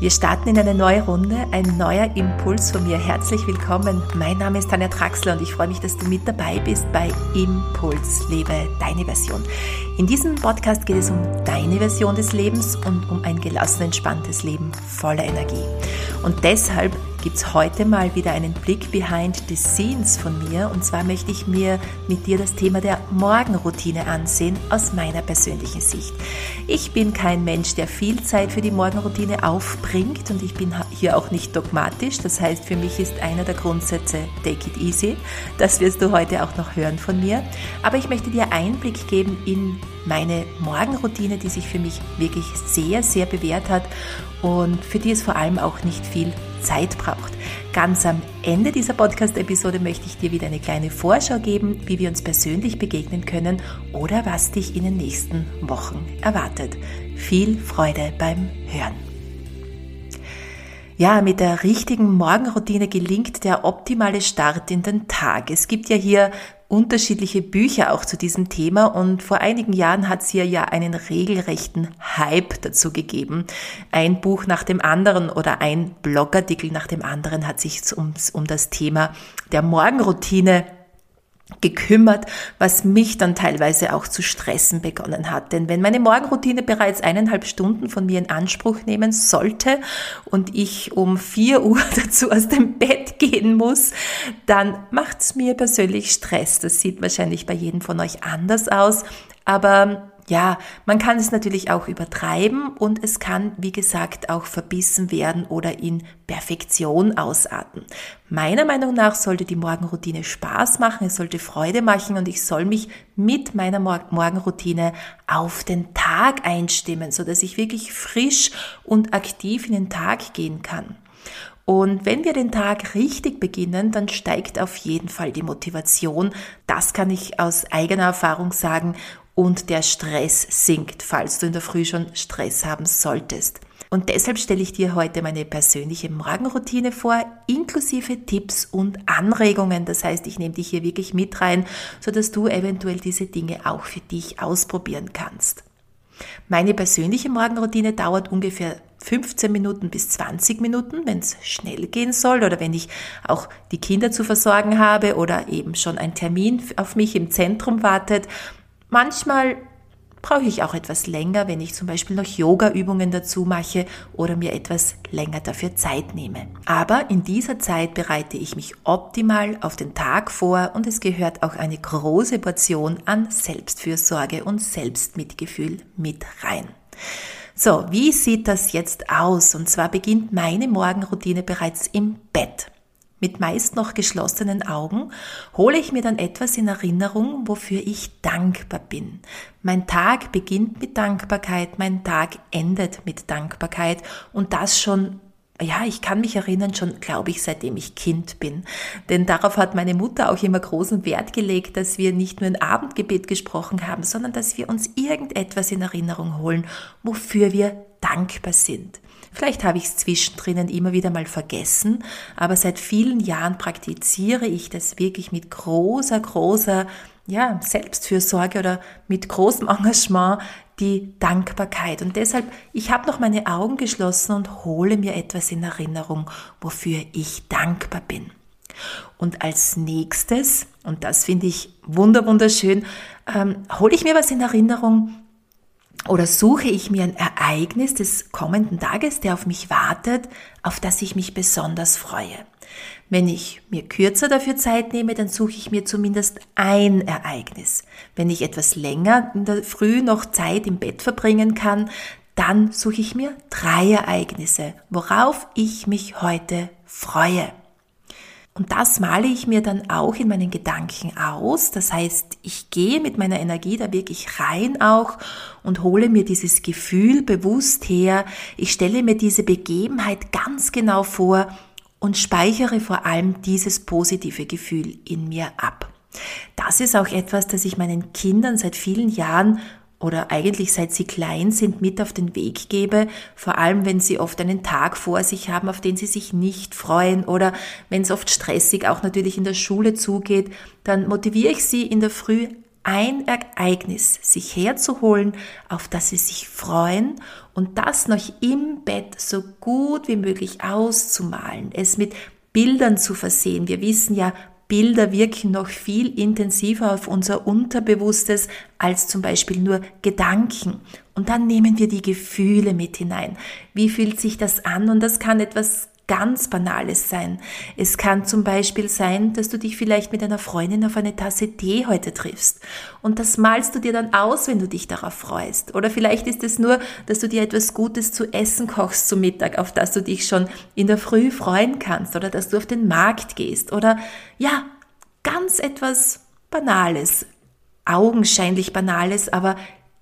Wir starten in eine neue Runde, ein neuer Impuls von mir. Herzlich willkommen. Mein Name ist Tanja Traxler und ich freue mich, dass du mit dabei bist bei Impuls. Lebe deine Version. In diesem Podcast geht es um deine Version des Lebens und um ein gelassen, entspanntes Leben voller Energie. Und deshalb gibt es heute mal wieder einen Blick behind the scenes von mir. Und zwar möchte ich mir mit dir das Thema der Morgenroutine ansehen aus meiner persönlichen Sicht. Ich bin kein Mensch, der viel Zeit für die Morgenroutine aufbringt und ich bin hier auch nicht dogmatisch. Das heißt, für mich ist einer der Grundsätze Take it easy. Das wirst du heute auch noch hören von mir. Aber ich möchte dir Einblick geben in meine Morgenroutine, die sich für mich wirklich sehr, sehr bewährt hat und für die es vor allem auch nicht viel Zeit braucht. Ganz am Ende dieser Podcast-Episode möchte ich dir wieder eine kleine Vorschau geben, wie wir uns persönlich begegnen können oder was dich in den nächsten Wochen erwartet. Viel Freude beim Hören. Ja, mit der richtigen Morgenroutine gelingt der optimale Start in den Tag. Es gibt ja hier unterschiedliche Bücher auch zu diesem Thema und vor einigen Jahren hat es hier ja einen regelrechten Hype dazu gegeben. Ein Buch nach dem anderen oder ein Blogartikel nach dem anderen hat sich um, um das Thema der Morgenroutine gekümmert, was mich dann teilweise auch zu stressen begonnen hat. Denn wenn meine Morgenroutine bereits eineinhalb Stunden von mir in Anspruch nehmen sollte und ich um vier Uhr dazu aus dem Bett gehen muss, dann macht's mir persönlich Stress. Das sieht wahrscheinlich bei jedem von euch anders aus. Aber ja, man kann es natürlich auch übertreiben und es kann, wie gesagt, auch verbissen werden oder in Perfektion ausarten. Meiner Meinung nach sollte die Morgenroutine Spaß machen, es sollte Freude machen und ich soll mich mit meiner Morgenroutine auf den Tag einstimmen, so dass ich wirklich frisch und aktiv in den Tag gehen kann. Und wenn wir den Tag richtig beginnen, dann steigt auf jeden Fall die Motivation. Das kann ich aus eigener Erfahrung sagen und der Stress sinkt, falls du in der Früh schon Stress haben solltest. Und deshalb stelle ich dir heute meine persönliche Morgenroutine vor, inklusive Tipps und Anregungen. Das heißt, ich nehme dich hier wirklich mit rein, sodass du eventuell diese Dinge auch für dich ausprobieren kannst. Meine persönliche Morgenroutine dauert ungefähr 15 Minuten bis 20 Minuten, wenn es schnell gehen soll oder wenn ich auch die Kinder zu versorgen habe oder eben schon ein Termin auf mich im Zentrum wartet. Manchmal brauche ich auch etwas länger, wenn ich zum Beispiel noch Yoga-Übungen dazu mache oder mir etwas länger dafür Zeit nehme. Aber in dieser Zeit bereite ich mich optimal auf den Tag vor und es gehört auch eine große Portion an Selbstfürsorge und Selbstmitgefühl mit rein. So, wie sieht das jetzt aus? Und zwar beginnt meine Morgenroutine bereits im Bett. Mit meist noch geschlossenen Augen hole ich mir dann etwas in Erinnerung, wofür ich dankbar bin. Mein Tag beginnt mit Dankbarkeit, mein Tag endet mit Dankbarkeit und das schon ja, ich kann mich erinnern, schon glaube ich, seitdem ich Kind bin. Denn darauf hat meine Mutter auch immer großen Wert gelegt, dass wir nicht nur ein Abendgebet gesprochen haben, sondern dass wir uns irgendetwas in Erinnerung holen, wofür wir dankbar sind. Vielleicht habe ich es zwischendrin immer wieder mal vergessen, aber seit vielen Jahren praktiziere ich das wirklich mit großer, großer ja, Selbstfürsorge oder mit großem Engagement die Dankbarkeit. Und deshalb, ich habe noch meine Augen geschlossen und hole mir etwas in Erinnerung, wofür ich dankbar bin. Und als nächstes, und das finde ich wunderschön, ähm, hole ich mir was in Erinnerung, oder suche ich mir ein Ereignis des kommenden Tages, der auf mich wartet, auf das ich mich besonders freue. Wenn ich mir kürzer dafür Zeit nehme, dann suche ich mir zumindest ein Ereignis. Wenn ich etwas länger in der Früh noch Zeit im Bett verbringen kann, dann suche ich mir drei Ereignisse, worauf ich mich heute freue. Und das male ich mir dann auch in meinen Gedanken aus. Das heißt, ich gehe mit meiner Energie da wirklich rein auch und hole mir dieses Gefühl bewusst her. Ich stelle mir diese Begebenheit ganz genau vor und speichere vor allem dieses positive Gefühl in mir ab. Das ist auch etwas, das ich meinen Kindern seit vielen Jahren oder eigentlich seit sie klein sind mit auf den Weg gebe, vor allem wenn sie oft einen Tag vor sich haben, auf den sie sich nicht freuen oder wenn es oft stressig auch natürlich in der Schule zugeht, dann motiviere ich sie in der Früh ein Ereignis sich herzuholen, auf das sie sich freuen und das noch im Bett so gut wie möglich auszumalen, es mit Bildern zu versehen. Wir wissen ja, Bilder wirken noch viel intensiver auf unser Unterbewusstes als zum Beispiel nur Gedanken. Und dann nehmen wir die Gefühle mit hinein. Wie fühlt sich das an? Und das kann etwas ganz Banales sein. Es kann zum Beispiel sein, dass du dich vielleicht mit einer Freundin auf eine Tasse Tee heute triffst. Und das malst du dir dann aus, wenn du dich darauf freust. Oder vielleicht ist es nur, dass du dir etwas Gutes zu essen kochst zum Mittag, auf das du dich schon in der Früh freuen kannst. Oder dass du auf den Markt gehst. Oder ja, ganz etwas Banales. Augenscheinlich Banales, aber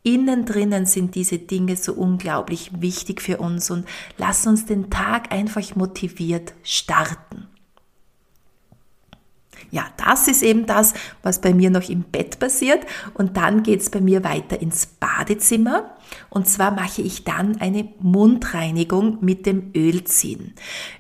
Innen drinnen sind diese Dinge so unglaublich wichtig für uns und lass uns den Tag einfach motiviert starten. Ja, das ist eben das, was bei mir noch im Bett passiert. Und dann geht es bei mir weiter ins Badezimmer. Und zwar mache ich dann eine Mundreinigung mit dem Ölziehen.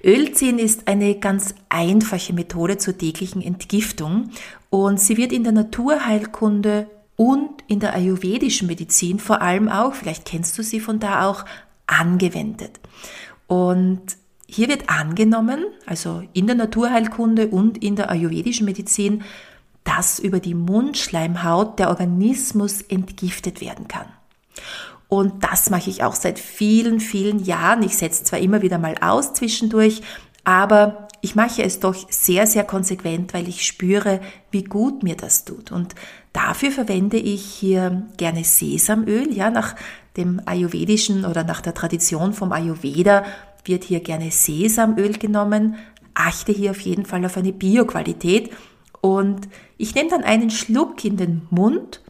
Ölziehen ist eine ganz einfache Methode zur täglichen Entgiftung und sie wird in der Naturheilkunde und in der ayurvedischen Medizin vor allem auch, vielleicht kennst du sie von da auch, angewendet. Und hier wird angenommen, also in der Naturheilkunde und in der ayurvedischen Medizin, dass über die Mundschleimhaut der Organismus entgiftet werden kann. Und das mache ich auch seit vielen, vielen Jahren. Ich setze zwar immer wieder mal aus zwischendurch, aber ich mache es doch sehr, sehr konsequent, weil ich spüre, wie gut mir das tut. Und dafür verwende ich hier gerne Sesamöl. Ja, nach dem Ayurvedischen oder nach der Tradition vom Ayurveda wird hier gerne Sesamöl genommen. Achte hier auf jeden Fall auf eine Bioqualität. Und ich nehme dann einen Schluck in den Mund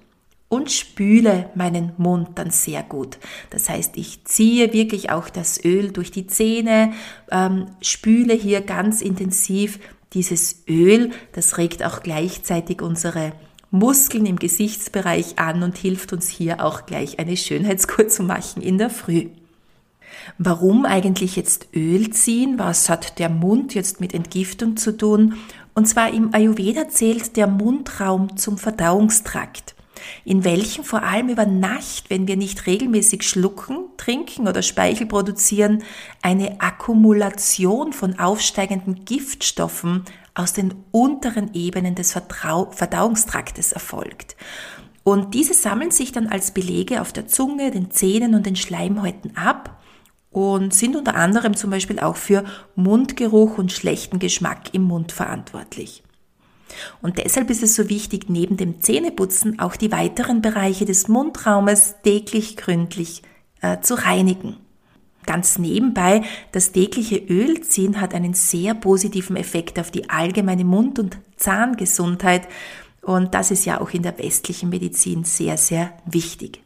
und spüle meinen Mund dann sehr gut. Das heißt, ich ziehe wirklich auch das Öl durch die Zähne, ähm, spüle hier ganz intensiv dieses Öl. Das regt auch gleichzeitig unsere Muskeln im Gesichtsbereich an und hilft uns hier auch gleich eine Schönheitskur zu machen in der Früh. Warum eigentlich jetzt Öl ziehen? Was hat der Mund jetzt mit Entgiftung zu tun? Und zwar im Ayurveda zählt der Mundraum zum Verdauungstrakt in welchen vor allem über Nacht, wenn wir nicht regelmäßig schlucken, trinken oder Speichel produzieren, eine Akkumulation von aufsteigenden Giftstoffen aus den unteren Ebenen des Verdauungstraktes erfolgt. Und diese sammeln sich dann als Belege auf der Zunge, den Zähnen und den Schleimhäuten ab und sind unter anderem zum Beispiel auch für Mundgeruch und schlechten Geschmack im Mund verantwortlich. Und deshalb ist es so wichtig, neben dem Zähneputzen auch die weiteren Bereiche des Mundraumes täglich gründlich äh, zu reinigen. Ganz nebenbei, das tägliche Ölziehen hat einen sehr positiven Effekt auf die allgemeine Mund- und Zahngesundheit und das ist ja auch in der westlichen Medizin sehr, sehr wichtig.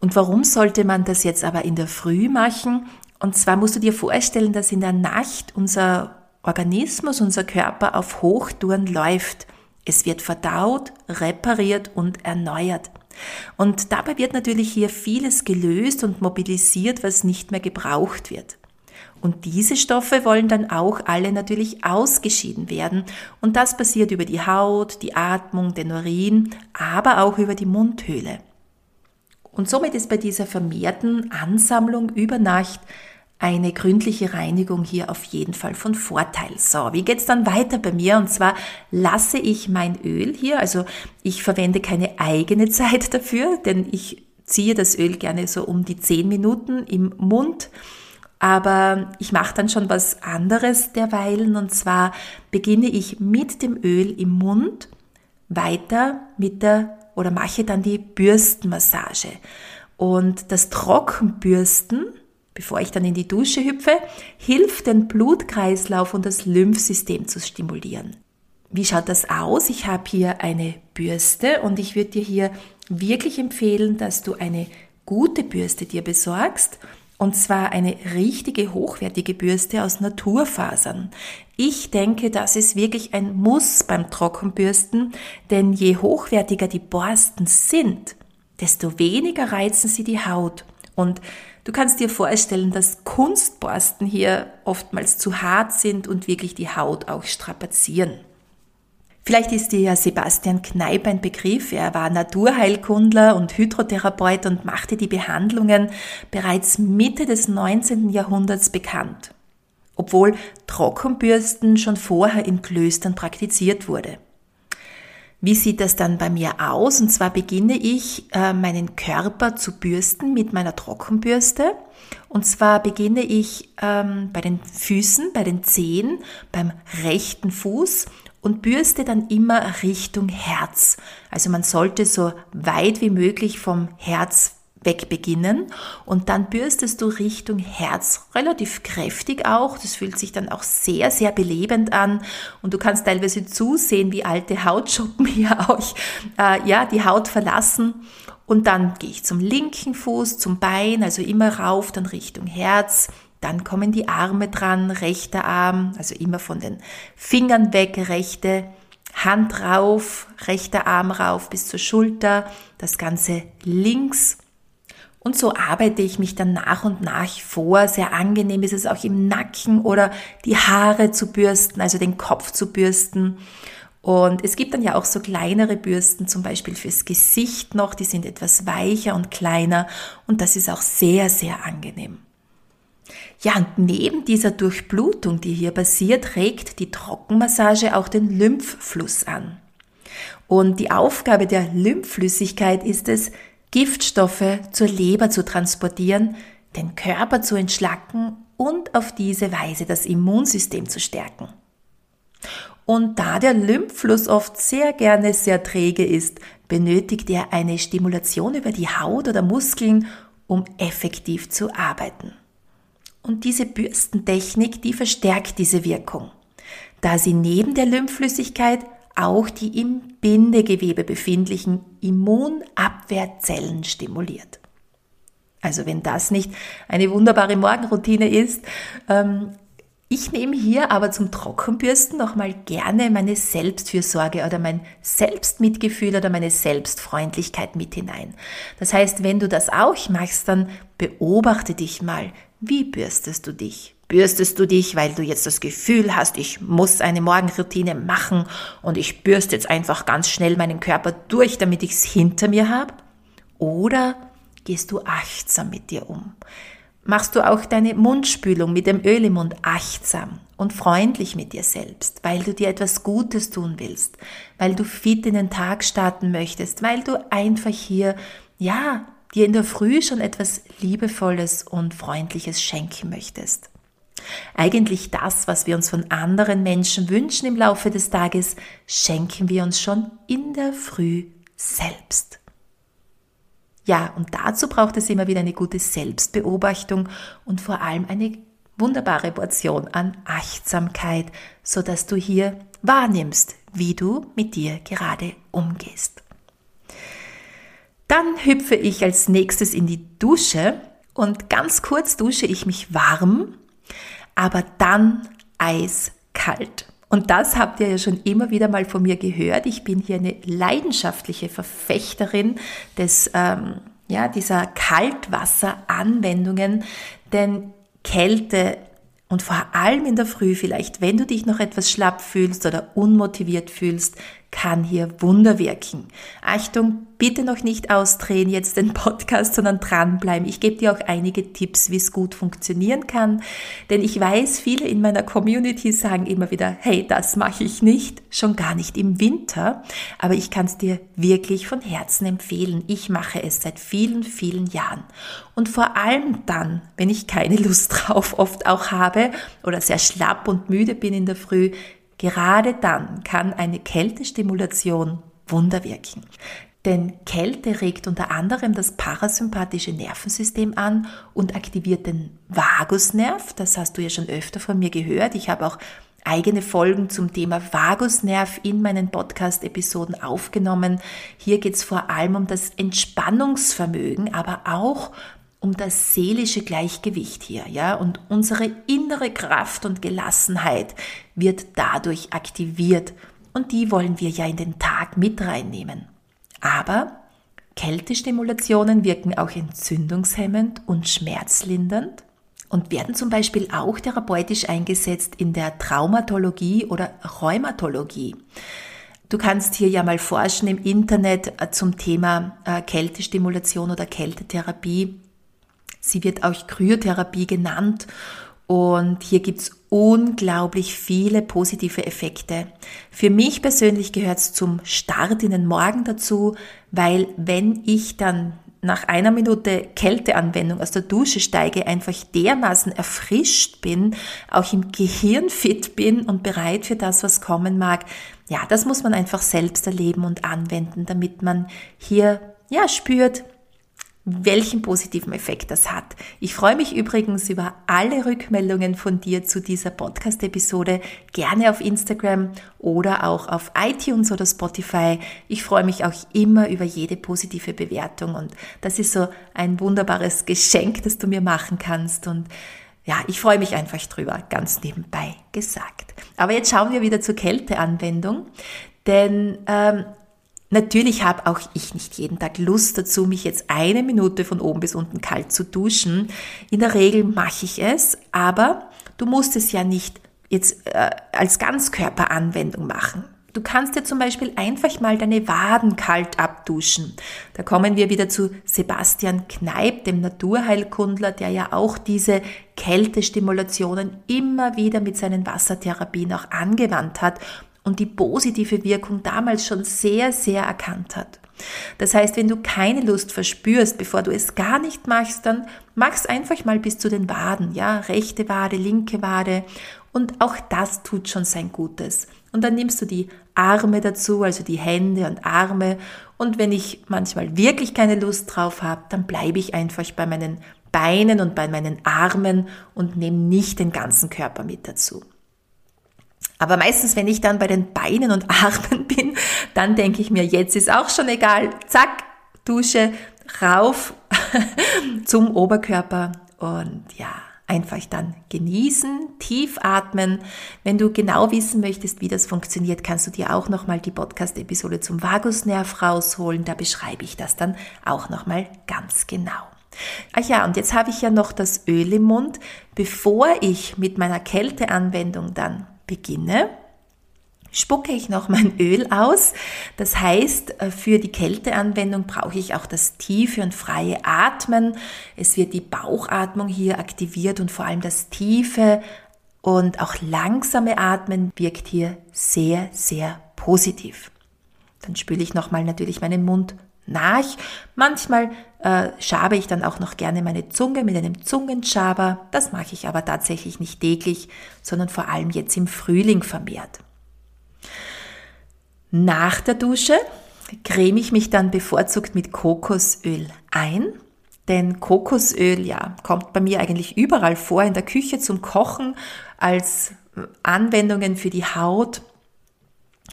Und warum sollte man das jetzt aber in der Früh machen? Und zwar musst du dir vorstellen, dass in der Nacht unser Organismus, unser Körper auf Hochtouren läuft. Es wird verdaut, repariert und erneuert. Und dabei wird natürlich hier vieles gelöst und mobilisiert, was nicht mehr gebraucht wird. Und diese Stoffe wollen dann auch alle natürlich ausgeschieden werden. Und das passiert über die Haut, die Atmung, den Urin, aber auch über die Mundhöhle. Und somit ist bei dieser vermehrten Ansammlung über Nacht eine gründliche Reinigung hier auf jeden Fall von Vorteil. So, wie geht's dann weiter bei mir? Und zwar lasse ich mein Öl hier, also ich verwende keine eigene Zeit dafür, denn ich ziehe das Öl gerne so um die 10 Minuten im Mund. Aber ich mache dann schon was anderes derweilen und zwar beginne ich mit dem Öl im Mund weiter mit der oder mache dann die Bürstenmassage. Und das Trockenbürsten bevor ich dann in die Dusche hüpfe, hilft den Blutkreislauf und das Lymphsystem zu stimulieren. Wie schaut das aus? Ich habe hier eine Bürste und ich würde dir hier wirklich empfehlen, dass du eine gute Bürste dir besorgst und zwar eine richtige hochwertige Bürste aus Naturfasern. Ich denke, das ist wirklich ein Muss beim Trockenbürsten, denn je hochwertiger die Borsten sind, desto weniger reizen sie die Haut und Du kannst dir vorstellen, dass Kunstborsten hier oftmals zu hart sind und wirklich die Haut auch strapazieren. Vielleicht ist dir ja Sebastian Kneip ein Begriff. Er war Naturheilkundler und Hydrotherapeut und machte die Behandlungen bereits Mitte des 19. Jahrhunderts bekannt, obwohl Trockenbürsten schon vorher in Klöstern praktiziert wurde. Wie sieht das dann bei mir aus? Und zwar beginne ich, äh, meinen Körper zu bürsten mit meiner Trockenbürste. Und zwar beginne ich ähm, bei den Füßen, bei den Zehen, beim rechten Fuß und bürste dann immer Richtung Herz. Also man sollte so weit wie möglich vom Herz weg beginnen und dann bürstest du Richtung Herz relativ kräftig auch. Das fühlt sich dann auch sehr, sehr belebend an und du kannst teilweise zusehen, wie alte Hautschuppen hier auch äh, ja, die Haut verlassen. Und dann gehe ich zum linken Fuß, zum Bein, also immer rauf, dann Richtung Herz. Dann kommen die Arme dran, rechter Arm, also immer von den Fingern weg, rechte Hand rauf, rechter Arm rauf bis zur Schulter, das Ganze links und so arbeite ich mich dann nach und nach vor. Sehr angenehm ist es auch im Nacken oder die Haare zu bürsten, also den Kopf zu bürsten. Und es gibt dann ja auch so kleinere Bürsten, zum Beispiel fürs Gesicht noch, die sind etwas weicher und kleiner und das ist auch sehr, sehr angenehm. Ja, und neben dieser Durchblutung, die hier passiert, regt die Trockenmassage auch den Lymphfluss an. Und die Aufgabe der Lymphflüssigkeit ist es, Giftstoffe zur Leber zu transportieren, den Körper zu entschlacken und auf diese Weise das Immunsystem zu stärken. Und da der Lymphfluss oft sehr gerne sehr träge ist, benötigt er eine Stimulation über die Haut oder Muskeln, um effektiv zu arbeiten. Und diese Bürstentechnik, die verstärkt diese Wirkung, da sie neben der Lymphflüssigkeit auch die im Bindegewebe befindlichen Immunabwehrzellen stimuliert. Also wenn das nicht eine wunderbare Morgenroutine ist, ähm, ich nehme hier aber zum Trockenbürsten nochmal gerne meine Selbstfürsorge oder mein Selbstmitgefühl oder meine Selbstfreundlichkeit mit hinein. Das heißt, wenn du das auch machst, dann beobachte dich mal, wie bürstest du dich? Bürstest du dich, weil du jetzt das Gefühl hast, ich muss eine Morgenroutine machen und ich bürste jetzt einfach ganz schnell meinen Körper durch, damit ich es hinter mir habe? Oder gehst du achtsam mit dir um? Machst du auch deine Mundspülung mit dem Öl im Mund achtsam und freundlich mit dir selbst, weil du dir etwas Gutes tun willst, weil du fit in den Tag starten möchtest, weil du einfach hier, ja, dir in der Früh schon etwas Liebevolles und Freundliches schenken möchtest. Eigentlich das, was wir uns von anderen Menschen wünschen im Laufe des Tages, schenken wir uns schon in der Früh selbst. Ja, und dazu braucht es immer wieder eine gute Selbstbeobachtung und vor allem eine wunderbare Portion an Achtsamkeit, so dass du hier wahrnimmst, wie du mit dir gerade umgehst. Dann hüpfe ich als nächstes in die Dusche und ganz kurz dusche ich mich warm aber dann eiskalt. Und das habt ihr ja schon immer wieder mal von mir gehört. Ich bin hier eine leidenschaftliche Verfechterin des, ähm, ja, dieser Kaltwasseranwendungen, denn Kälte und vor allem in der Früh vielleicht, wenn du dich noch etwas schlapp fühlst oder unmotiviert fühlst, kann hier Wunder wirken. Achtung, bitte noch nicht ausdrehen jetzt den Podcast, sondern dranbleiben. Ich gebe dir auch einige Tipps, wie es gut funktionieren kann, denn ich weiß, viele in meiner Community sagen immer wieder, hey, das mache ich nicht, schon gar nicht im Winter, aber ich kann es dir wirklich von Herzen empfehlen. Ich mache es seit vielen, vielen Jahren. Und vor allem dann, wenn ich keine Lust drauf oft auch habe oder sehr schlapp und müde bin in der Früh, Gerade dann kann eine Kältestimulation Wunder wirken. Denn Kälte regt unter anderem das parasympathische Nervensystem an und aktiviert den Vagusnerv. Das hast du ja schon öfter von mir gehört. Ich habe auch eigene Folgen zum Thema Vagusnerv in meinen Podcast-Episoden aufgenommen. Hier geht es vor allem um das Entspannungsvermögen, aber auch um das seelische Gleichgewicht hier, ja, und unsere innere Kraft und Gelassenheit wird dadurch aktiviert und die wollen wir ja in den Tag mit reinnehmen. Aber Kältestimulationen wirken auch entzündungshemmend und schmerzlindernd und werden zum Beispiel auch therapeutisch eingesetzt in der Traumatologie oder Rheumatologie. Du kannst hier ja mal forschen im Internet äh, zum Thema äh, Kältestimulation oder Kältetherapie. Sie wird auch Kryotherapie genannt und hier gibt's unglaublich viele positive Effekte. Für mich persönlich gehört es zum Start in den Morgen dazu, weil wenn ich dann nach einer Minute Kälteanwendung aus der Dusche steige, einfach dermaßen erfrischt bin, auch im Gehirn fit bin und bereit für das, was kommen mag. Ja, das muss man einfach selbst erleben und anwenden, damit man hier ja spürt, welchen positiven Effekt das hat. Ich freue mich übrigens über alle Rückmeldungen von dir zu dieser Podcast-Episode, gerne auf Instagram oder auch auf iTunes oder Spotify. Ich freue mich auch immer über jede positive Bewertung und das ist so ein wunderbares Geschenk, das du mir machen kannst und ja, ich freue mich einfach drüber, ganz nebenbei gesagt. Aber jetzt schauen wir wieder zur Kälteanwendung, denn ähm, Natürlich habe auch ich nicht jeden Tag Lust dazu, mich jetzt eine Minute von oben bis unten kalt zu duschen. In der Regel mache ich es, aber du musst es ja nicht jetzt äh, als Ganzkörperanwendung machen. Du kannst dir zum Beispiel einfach mal deine Waden kalt abduschen. Da kommen wir wieder zu Sebastian Kneip, dem Naturheilkundler, der ja auch diese Kältestimulationen immer wieder mit seinen Wassertherapien auch angewandt hat und die positive Wirkung damals schon sehr, sehr erkannt hat. Das heißt, wenn du keine Lust verspürst, bevor du es gar nicht machst, dann mach's einfach mal bis zu den Waden, ja, rechte Wade, linke Wade und auch das tut schon sein Gutes. Und dann nimmst du die Arme dazu, also die Hände und Arme und wenn ich manchmal wirklich keine Lust drauf habe, dann bleibe ich einfach bei meinen Beinen und bei meinen Armen und nehme nicht den ganzen Körper mit dazu. Aber meistens, wenn ich dann bei den Beinen und Armen bin, dann denke ich mir, jetzt ist auch schon egal. Zack, Dusche, rauf zum Oberkörper und ja, einfach dann genießen, tief atmen. Wenn du genau wissen möchtest, wie das funktioniert, kannst du dir auch nochmal die Podcast-Episode zum Vagusnerv rausholen. Da beschreibe ich das dann auch nochmal ganz genau. Ach ja, und jetzt habe ich ja noch das Öl im Mund. Bevor ich mit meiner Kälteanwendung dann beginne, spucke ich noch mein Öl aus. Das heißt, äh, für die Kälteanwendung brauche ich auch das tiefe und freie Atmen. Es wird die Bauchatmung hier aktiviert und vor allem das tiefe und auch langsame Atmen wirkt hier sehr, sehr positiv. Dann spüle ich nochmal natürlich meinen Mund nach. Manchmal äh, schabe ich dann auch noch gerne meine Zunge mit einem Zungenschaber. Das mache ich aber tatsächlich nicht täglich, sondern vor allem jetzt im Frühling vermehrt. Nach der Dusche creme ich mich dann bevorzugt mit Kokosöl ein. Denn Kokosöl, ja, kommt bei mir eigentlich überall vor, in der Küche zum Kochen, als Anwendungen für die Haut,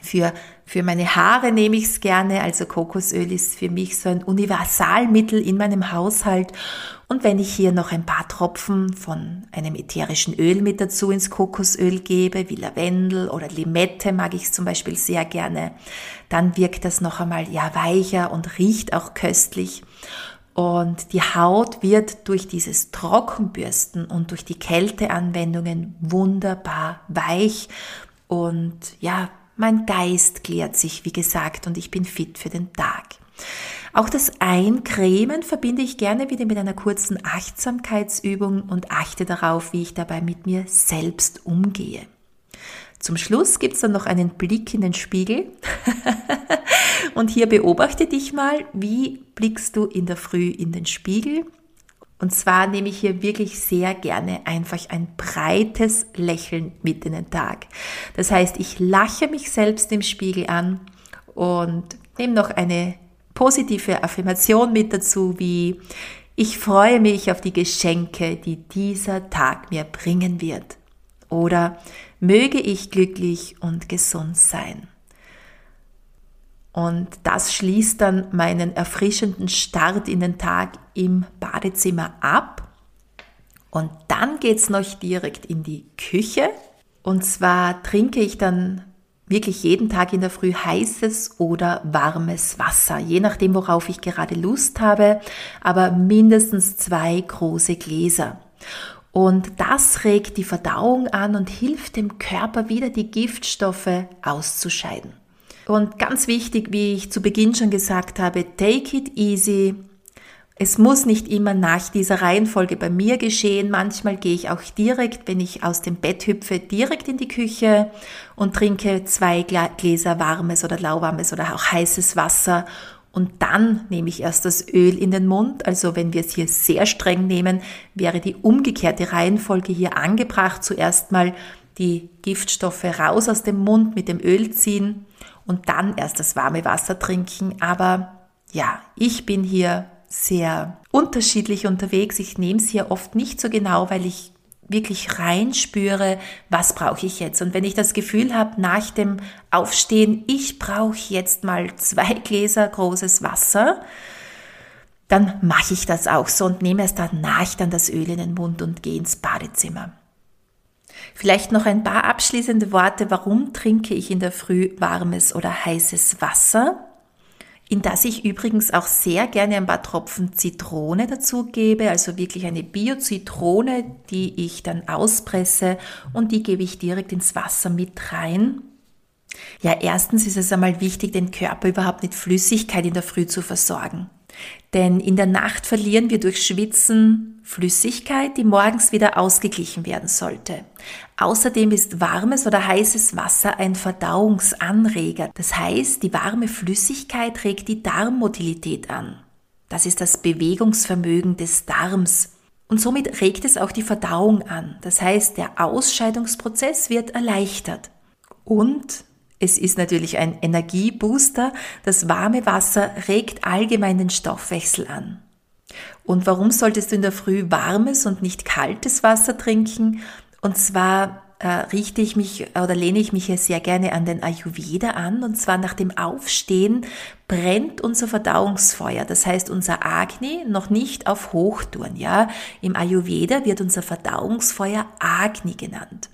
für, für meine Haare nehme ich es gerne, also Kokosöl ist für mich so ein Universalmittel in meinem Haushalt. Und wenn ich hier noch ein paar Tropfen von einem ätherischen Öl mit dazu ins Kokosöl gebe, wie Lavendel oder Limette mag ich zum Beispiel sehr gerne, dann wirkt das noch einmal ja weicher und riecht auch köstlich. Und die Haut wird durch dieses Trockenbürsten und durch die Kälteanwendungen wunderbar weich und ja, mein Geist klärt sich, wie gesagt, und ich bin fit für den Tag. Auch das Eincremen verbinde ich gerne wieder mit einer kurzen Achtsamkeitsübung und achte darauf, wie ich dabei mit mir selbst umgehe. Zum Schluss gibt's dann noch einen Blick in den Spiegel. und hier beobachte dich mal, wie blickst du in der Früh in den Spiegel und zwar nehme ich hier wirklich sehr gerne einfach ein breites Lächeln mit in den Tag. Das heißt, ich lache mich selbst im Spiegel an und nehme noch eine positive Affirmation mit dazu, wie ich freue mich auf die Geschenke, die dieser Tag mir bringen wird. Oder möge ich glücklich und gesund sein. Und das schließt dann meinen erfrischenden Start in den Tag im Badezimmer ab. Und dann geht es noch direkt in die Küche. Und zwar trinke ich dann wirklich jeden Tag in der Früh heißes oder warmes Wasser, je nachdem, worauf ich gerade Lust habe, aber mindestens zwei große Gläser. Und das regt die Verdauung an und hilft dem Körper wieder die Giftstoffe auszuscheiden. Und ganz wichtig, wie ich zu Beginn schon gesagt habe, take it easy. Es muss nicht immer nach dieser Reihenfolge bei mir geschehen. Manchmal gehe ich auch direkt, wenn ich aus dem Bett hüpfe, direkt in die Küche und trinke zwei Gläser warmes oder lauwarmes oder auch heißes Wasser. Und dann nehme ich erst das Öl in den Mund. Also wenn wir es hier sehr streng nehmen, wäre die umgekehrte Reihenfolge hier angebracht. Zuerst mal die Giftstoffe raus aus dem Mund mit dem Öl ziehen und dann erst das warme Wasser trinken. Aber ja, ich bin hier sehr unterschiedlich unterwegs. Ich nehme es hier oft nicht so genau, weil ich wirklich reinspüre, was brauche ich jetzt. Und wenn ich das Gefühl habe, nach dem Aufstehen, ich brauche jetzt mal zwei Gläser großes Wasser, dann mache ich das auch so und nehme erst danach dann das Öl in den Mund und gehe ins Badezimmer. Vielleicht noch ein paar abschließende Worte. Warum trinke ich in der Früh warmes oder heißes Wasser? In das ich übrigens auch sehr gerne ein paar Tropfen Zitrone dazu gebe, also wirklich eine Bio-Zitrone, die ich dann auspresse und die gebe ich direkt ins Wasser mit rein. Ja, erstens ist es einmal wichtig, den Körper überhaupt mit Flüssigkeit in der Früh zu versorgen. Denn in der Nacht verlieren wir durch Schwitzen Flüssigkeit, die morgens wieder ausgeglichen werden sollte. Außerdem ist warmes oder heißes Wasser ein Verdauungsanreger. Das heißt, die warme Flüssigkeit regt die Darmmotilität an. Das ist das Bewegungsvermögen des Darms. Und somit regt es auch die Verdauung an. Das heißt, der Ausscheidungsprozess wird erleichtert. Und es ist natürlich ein Energiebooster. Das warme Wasser regt allgemein den Stoffwechsel an. Und warum solltest du in der Früh warmes und nicht kaltes Wasser trinken? Und zwar äh, richte ich mich oder lehne ich mich hier sehr gerne an den Ayurveda an. Und zwar nach dem Aufstehen brennt unser Verdauungsfeuer. Das heißt, unser Agni noch nicht auf Hochtouren. Ja, im Ayurveda wird unser Verdauungsfeuer Agni genannt.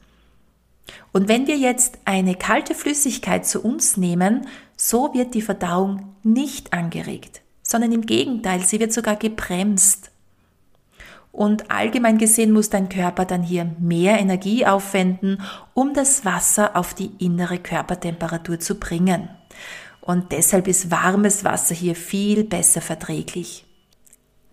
Und wenn wir jetzt eine kalte Flüssigkeit zu uns nehmen, so wird die Verdauung nicht angeregt, sondern im Gegenteil, sie wird sogar gebremst. Und allgemein gesehen muss dein Körper dann hier mehr Energie aufwenden, um das Wasser auf die innere Körpertemperatur zu bringen. Und deshalb ist warmes Wasser hier viel besser verträglich.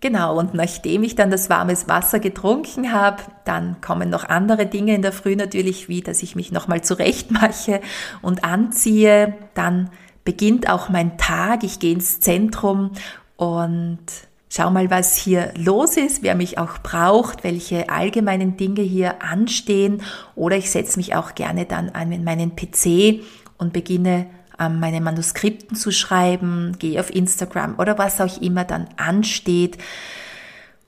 Genau, und nachdem ich dann das warmes Wasser getrunken habe, dann kommen noch andere Dinge in der Früh natürlich, wie dass ich mich nochmal zurechtmache und anziehe. Dann beginnt auch mein Tag, ich gehe ins Zentrum und schau mal, was hier los ist, wer mich auch braucht, welche allgemeinen Dinge hier anstehen. Oder ich setze mich auch gerne dann an meinen PC und beginne meine Manuskripten zu schreiben, gehe auf Instagram oder was auch immer dann ansteht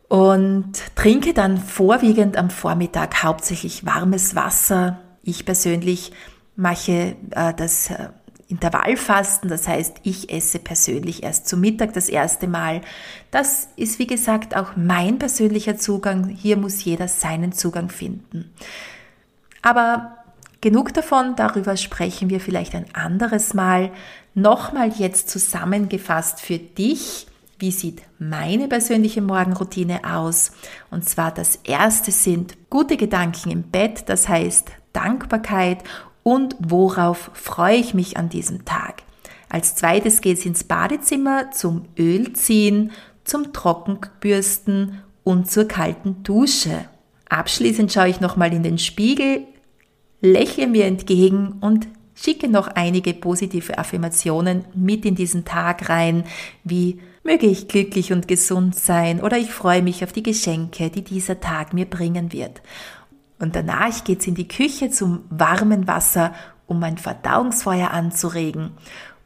und trinke dann vorwiegend am Vormittag hauptsächlich warmes Wasser. Ich persönlich mache äh, das äh, Intervallfasten, das heißt, ich esse persönlich erst zu Mittag das erste Mal. Das ist, wie gesagt, auch mein persönlicher Zugang. Hier muss jeder seinen Zugang finden. Aber Genug davon, darüber sprechen wir vielleicht ein anderes Mal. Nochmal jetzt zusammengefasst für dich, wie sieht meine persönliche Morgenroutine aus? Und zwar das erste sind gute Gedanken im Bett, das heißt Dankbarkeit und worauf freue ich mich an diesem Tag. Als zweites geht es ins Badezimmer zum Ölziehen, zum Trockenbürsten und zur kalten Dusche. Abschließend schaue ich nochmal in den Spiegel, lächle mir entgegen und schicke noch einige positive Affirmationen mit in diesen Tag rein, wie möge ich glücklich und gesund sein oder ich freue mich auf die Geschenke, die dieser Tag mir bringen wird. Und danach geht's in die Küche zum warmen Wasser, um mein Verdauungsfeuer anzuregen.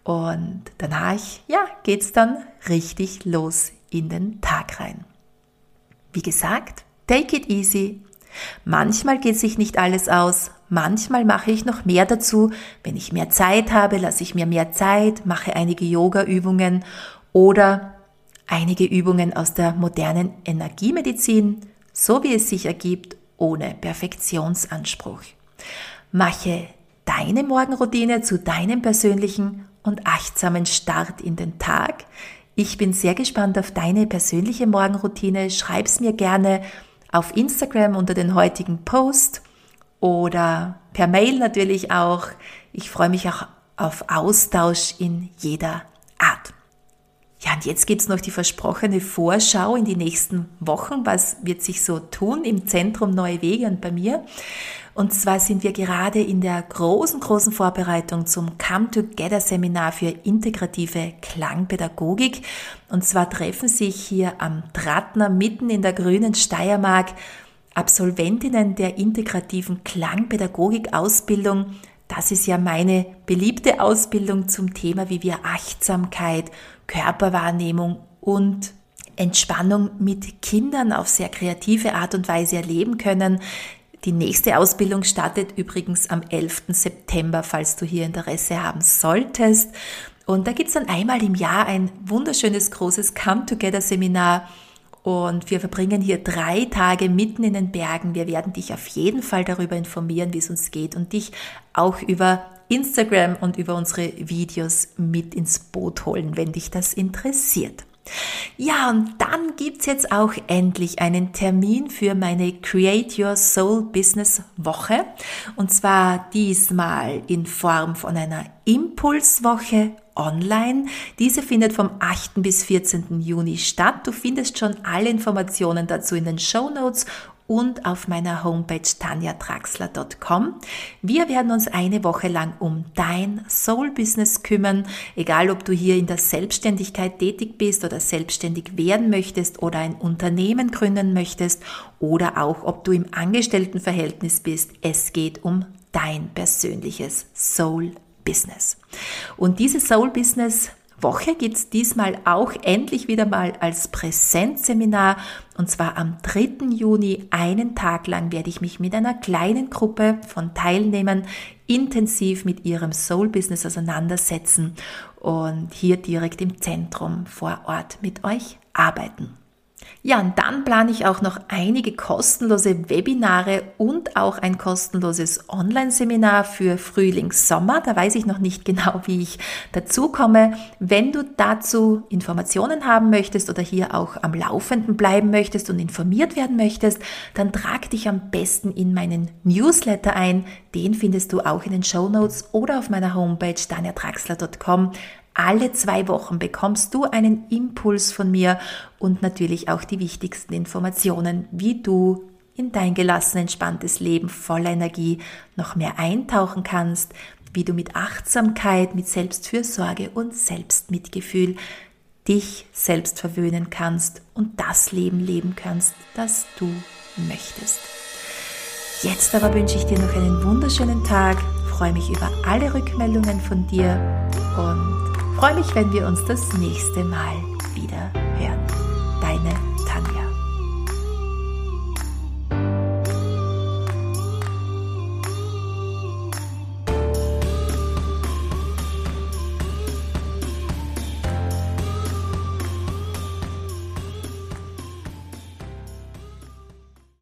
Und danach, ja, geht's dann richtig los in den Tag rein. Wie gesagt, take it easy. Manchmal geht sich nicht alles aus, Manchmal mache ich noch mehr dazu. Wenn ich mehr Zeit habe, lasse ich mir mehr Zeit, mache einige Yoga-Übungen oder einige Übungen aus der modernen Energiemedizin, so wie es sich ergibt, ohne Perfektionsanspruch. Mache deine Morgenroutine zu deinem persönlichen und achtsamen Start in den Tag. Ich bin sehr gespannt auf deine persönliche Morgenroutine. Schreib's mir gerne auf Instagram unter den heutigen Post oder per Mail natürlich auch. Ich freue mich auch auf Austausch in jeder Art. Ja, und jetzt gibt's noch die versprochene Vorschau in die nächsten Wochen. Was wird sich so tun im Zentrum Neue Wege und bei mir? Und zwar sind wir gerade in der großen, großen Vorbereitung zum Come Together Seminar für integrative Klangpädagogik. Und zwar treffen sich hier am Trattner mitten in der grünen Steiermark Absolventinnen der integrativen Klangpädagogik-Ausbildung. Das ist ja meine beliebte Ausbildung zum Thema, wie wir Achtsamkeit, Körperwahrnehmung und Entspannung mit Kindern auf sehr kreative Art und Weise erleben können. Die nächste Ausbildung startet übrigens am 11. September, falls du hier Interesse haben solltest. Und da gibt's dann einmal im Jahr ein wunderschönes großes Come-Together-Seminar. Und wir verbringen hier drei Tage mitten in den Bergen. Wir werden dich auf jeden Fall darüber informieren, wie es uns geht und dich auch über Instagram und über unsere Videos mit ins Boot holen, wenn dich das interessiert. Ja, und dann gibt's jetzt auch endlich einen Termin für meine Create Your Soul Business Woche. Und zwar diesmal in Form von einer Impulswoche online. Diese findet vom 8. bis 14. Juni statt. Du findest schon alle Informationen dazu in den Show Notes und auf meiner Homepage tanjatraxler.com. Wir werden uns eine Woche lang um dein Soul-Business kümmern, egal ob du hier in der Selbstständigkeit tätig bist oder selbstständig werden möchtest oder ein Unternehmen gründen möchtest oder auch ob du im Angestelltenverhältnis bist. Es geht um dein persönliches Soul-Business. Und dieses Soul-Business Woche gibt's diesmal auch endlich wieder mal als Präsenzseminar und zwar am 3. Juni. Einen Tag lang werde ich mich mit einer kleinen Gruppe von Teilnehmern intensiv mit ihrem Soul Business auseinandersetzen und hier direkt im Zentrum vor Ort mit euch arbeiten. Ja, und dann plane ich auch noch einige kostenlose Webinare und auch ein kostenloses Online-Seminar für Frühling-Sommer. Da weiß ich noch nicht genau, wie ich dazu komme. Wenn du dazu Informationen haben möchtest oder hier auch am Laufenden bleiben möchtest und informiert werden möchtest, dann trag dich am besten in meinen Newsletter ein. Den findest du auch in den Show Notes oder auf meiner Homepage daniatraxler.com. Alle zwei Wochen bekommst du einen Impuls von mir und natürlich auch die wichtigsten Informationen, wie du in dein gelassen, entspanntes Leben voller Energie noch mehr eintauchen kannst, wie du mit Achtsamkeit, mit Selbstfürsorge und Selbstmitgefühl dich selbst verwöhnen kannst und das Leben leben kannst, das du möchtest. Jetzt aber wünsche ich dir noch einen wunderschönen Tag, freue mich über alle Rückmeldungen von dir und freue mich, wenn wir uns das nächste Mal wieder